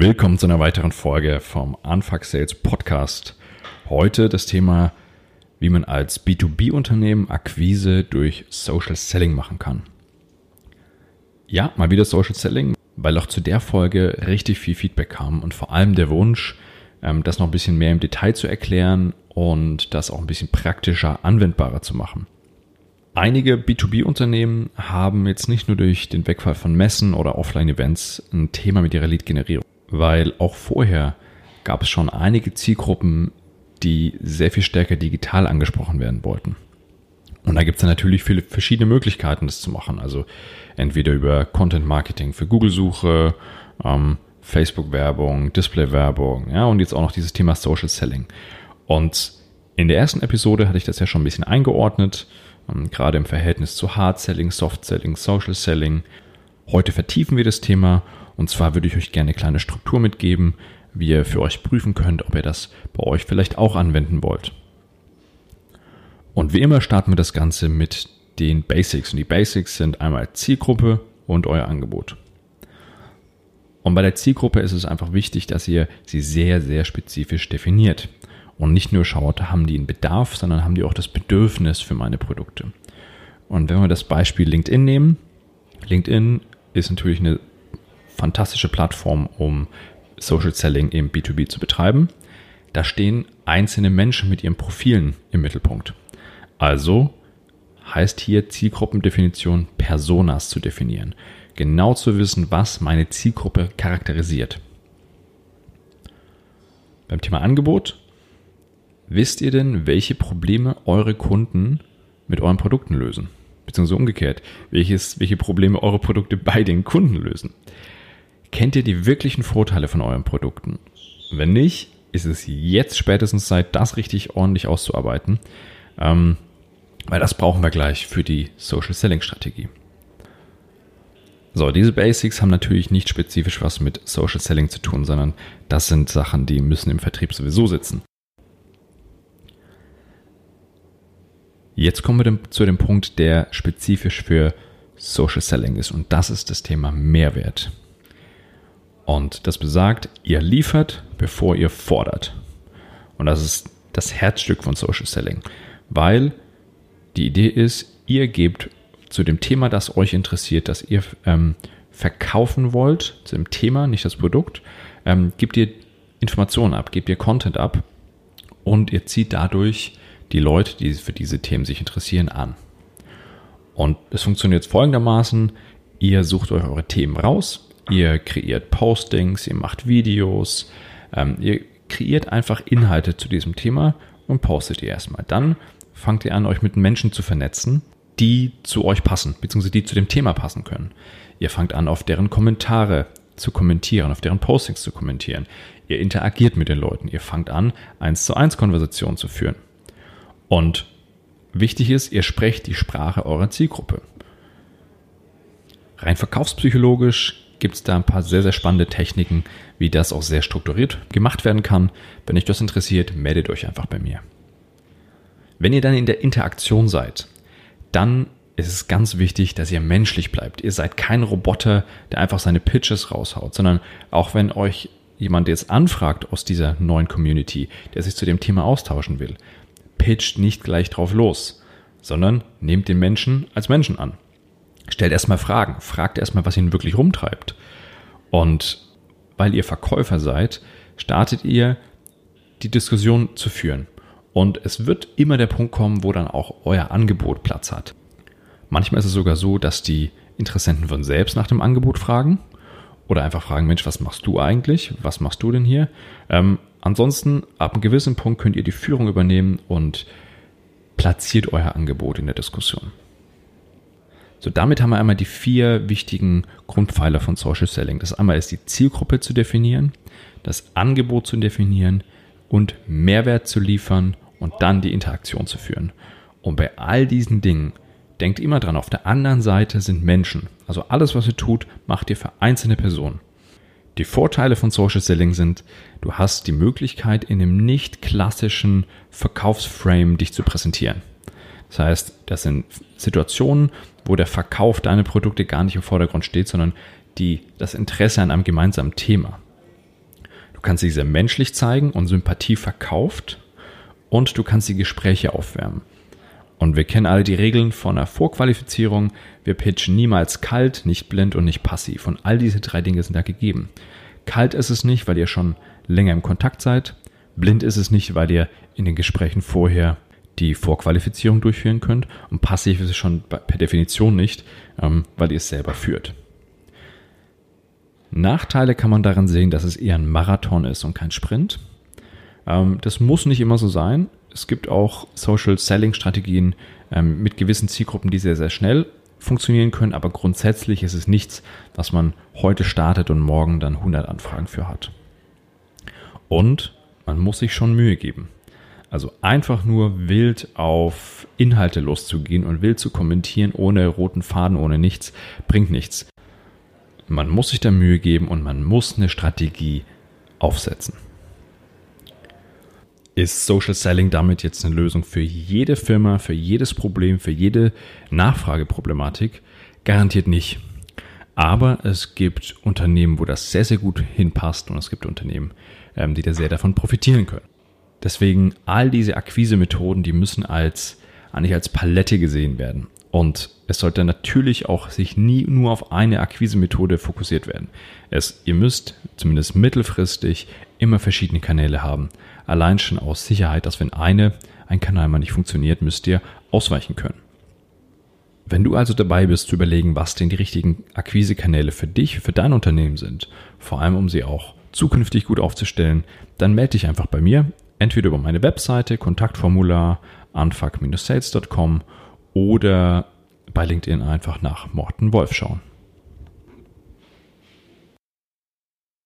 Willkommen zu einer weiteren Folge vom Anfuck Sales Podcast. Heute das Thema, wie man als B2B-Unternehmen Akquise durch Social Selling machen kann. Ja, mal wieder Social Selling, weil auch zu der Folge richtig viel Feedback kam und vor allem der Wunsch, ähm, das noch ein bisschen mehr im Detail zu erklären und das auch ein bisschen praktischer, anwendbarer zu machen. Einige B2B-Unternehmen haben jetzt nicht nur durch den Wegfall von Messen oder Offline-Events ein Thema mit ihrer Lead-Generierung, weil auch vorher gab es schon einige Zielgruppen, die sehr viel stärker digital angesprochen werden wollten. Und da gibt es natürlich viele verschiedene Möglichkeiten, das zu machen. Also entweder über Content Marketing für Google-Suche, ähm, Facebook-Werbung, Display-Werbung, ja, und jetzt auch noch dieses Thema Social Selling. Und in der ersten Episode hatte ich das ja schon ein bisschen eingeordnet, ähm, gerade im Verhältnis zu Hard Selling, Soft Selling, Social Selling. Heute vertiefen wir das Thema und zwar würde ich euch gerne eine kleine Struktur mitgeben, wie ihr für euch prüfen könnt, ob ihr das bei euch vielleicht auch anwenden wollt. Und wie immer starten wir das Ganze mit den Basics. Und die Basics sind einmal Zielgruppe und euer Angebot. Und bei der Zielgruppe ist es einfach wichtig, dass ihr sie sehr, sehr spezifisch definiert. Und nicht nur schaut, haben die einen Bedarf, sondern haben die auch das Bedürfnis für meine Produkte. Und wenn wir das Beispiel LinkedIn nehmen, LinkedIn ist natürlich eine fantastische Plattform, um Social Selling im B2B zu betreiben. Da stehen einzelne Menschen mit ihren Profilen im Mittelpunkt. Also heißt hier Zielgruppendefinition Personas zu definieren genau zu wissen, was meine Zielgruppe charakterisiert. Beim Thema Angebot, wisst ihr denn, welche Probleme eure Kunden mit euren Produkten lösen? Beziehungsweise umgekehrt, welches, welche Probleme eure Produkte bei den Kunden lösen? Kennt ihr die wirklichen Vorteile von euren Produkten? Wenn nicht, ist es jetzt spätestens Zeit, das richtig ordentlich auszuarbeiten, ähm, weil das brauchen wir gleich für die Social Selling Strategie. So, diese Basics haben natürlich nicht spezifisch was mit Social Selling zu tun, sondern das sind Sachen, die müssen im Vertrieb sowieso sitzen. Jetzt kommen wir zu dem Punkt, der spezifisch für Social Selling ist und das ist das Thema Mehrwert. Und das besagt, ihr liefert, bevor ihr fordert. Und das ist das Herzstück von Social Selling, weil die Idee ist, ihr gebt zu dem Thema, das euch interessiert, das ihr ähm, verkaufen wollt, zu dem Thema, nicht das Produkt, ähm, gebt ihr Informationen ab, gebt ihr Content ab und ihr zieht dadurch die Leute, die für diese Themen sich interessieren, an. Und es funktioniert folgendermaßen, ihr sucht euch eure Themen raus, ihr kreiert Postings, ihr macht Videos, ähm, ihr kreiert einfach Inhalte zu diesem Thema und postet die erstmal. Dann fangt ihr an, euch mit Menschen zu vernetzen, die zu euch passen, beziehungsweise die zu dem Thema passen können. Ihr fangt an, auf deren Kommentare zu kommentieren, auf deren Postings zu kommentieren. Ihr interagiert mit den Leuten. Ihr fangt an, eins zu eins Konversationen zu führen. Und wichtig ist, ihr sprecht die Sprache eurer Zielgruppe. Rein verkaufspsychologisch gibt es da ein paar sehr, sehr spannende Techniken, wie das auch sehr strukturiert gemacht werden kann. Wenn euch das interessiert, meldet euch einfach bei mir. Wenn ihr dann in der Interaktion seid, dann ist es ganz wichtig, dass ihr menschlich bleibt. Ihr seid kein Roboter, der einfach seine Pitches raushaut, sondern auch wenn euch jemand jetzt anfragt aus dieser neuen Community, der sich zu dem Thema austauschen will, pitcht nicht gleich drauf los, sondern nehmt den Menschen als Menschen an. Stellt erstmal Fragen, fragt erstmal, was ihn wirklich rumtreibt. Und weil ihr Verkäufer seid, startet ihr die Diskussion zu führen. Und es wird immer der Punkt kommen, wo dann auch euer Angebot Platz hat. Manchmal ist es sogar so, dass die Interessenten von selbst nach dem Angebot fragen oder einfach fragen, Mensch, was machst du eigentlich? Was machst du denn hier? Ähm, ansonsten, ab einem gewissen Punkt könnt ihr die Führung übernehmen und platziert euer Angebot in der Diskussion. So, damit haben wir einmal die vier wichtigen Grundpfeiler von Social Selling. Das einmal ist die Zielgruppe zu definieren, das Angebot zu definieren und Mehrwert zu liefern und dann die Interaktion zu führen. Und bei all diesen Dingen denkt immer dran, auf der anderen Seite sind Menschen. Also alles, was ihr tut, macht ihr für einzelne Personen. Die Vorteile von Social Selling sind, du hast die Möglichkeit, in einem nicht klassischen Verkaufsframe dich zu präsentieren. Das heißt, das sind Situationen, wo der Verkauf deiner Produkte gar nicht im Vordergrund steht, sondern die, das Interesse an einem gemeinsamen Thema. Du kannst sie sehr menschlich zeigen und Sympathie verkauft und du kannst die Gespräche aufwärmen. Und wir kennen alle die Regeln von der Vorqualifizierung. Wir pitchen niemals kalt, nicht blind und nicht passiv. Und all diese drei Dinge sind da gegeben. Kalt ist es nicht, weil ihr schon länger im Kontakt seid. Blind ist es nicht, weil ihr in den Gesprächen vorher die Vorqualifizierung durchführen könnt. Und passiv ist es schon per Definition nicht, ähm, weil ihr es selber führt. Nachteile kann man daran sehen, dass es eher ein Marathon ist und kein Sprint. Ähm, das muss nicht immer so sein. Es gibt auch Social Selling Strategien ähm, mit gewissen Zielgruppen, die sehr, sehr schnell funktionieren können, aber grundsätzlich ist es nichts, was man heute startet und morgen dann 100 Anfragen für hat. Und man muss sich schon Mühe geben. Also einfach nur wild auf Inhalte loszugehen und wild zu kommentieren, ohne roten Faden, ohne nichts, bringt nichts. Man muss sich da Mühe geben und man muss eine Strategie aufsetzen. Ist Social Selling damit jetzt eine Lösung für jede Firma, für jedes Problem, für jede Nachfrageproblematik? Garantiert nicht. Aber es gibt Unternehmen, wo das sehr, sehr gut hinpasst und es gibt Unternehmen, ähm, die da sehr davon profitieren können. Deswegen all diese Akquise-Methoden, die müssen als, eigentlich als Palette gesehen werden. Und es sollte natürlich auch sich nie nur auf eine Akquise-Methode fokussiert werden. Es, ihr müsst zumindest mittelfristig immer verschiedene Kanäle haben. Allein schon aus Sicherheit, dass wenn eine, ein Kanal mal nicht funktioniert, müsst ihr ausweichen können. Wenn du also dabei bist zu überlegen, was denn die richtigen Akquisekanäle für dich, für dein Unternehmen sind, vor allem um sie auch zukünftig gut aufzustellen, dann melde dich einfach bei mir entweder über meine Webseite, Kontaktformular, anfuck-sales.com oder bei LinkedIn einfach nach Morten Wolf schauen.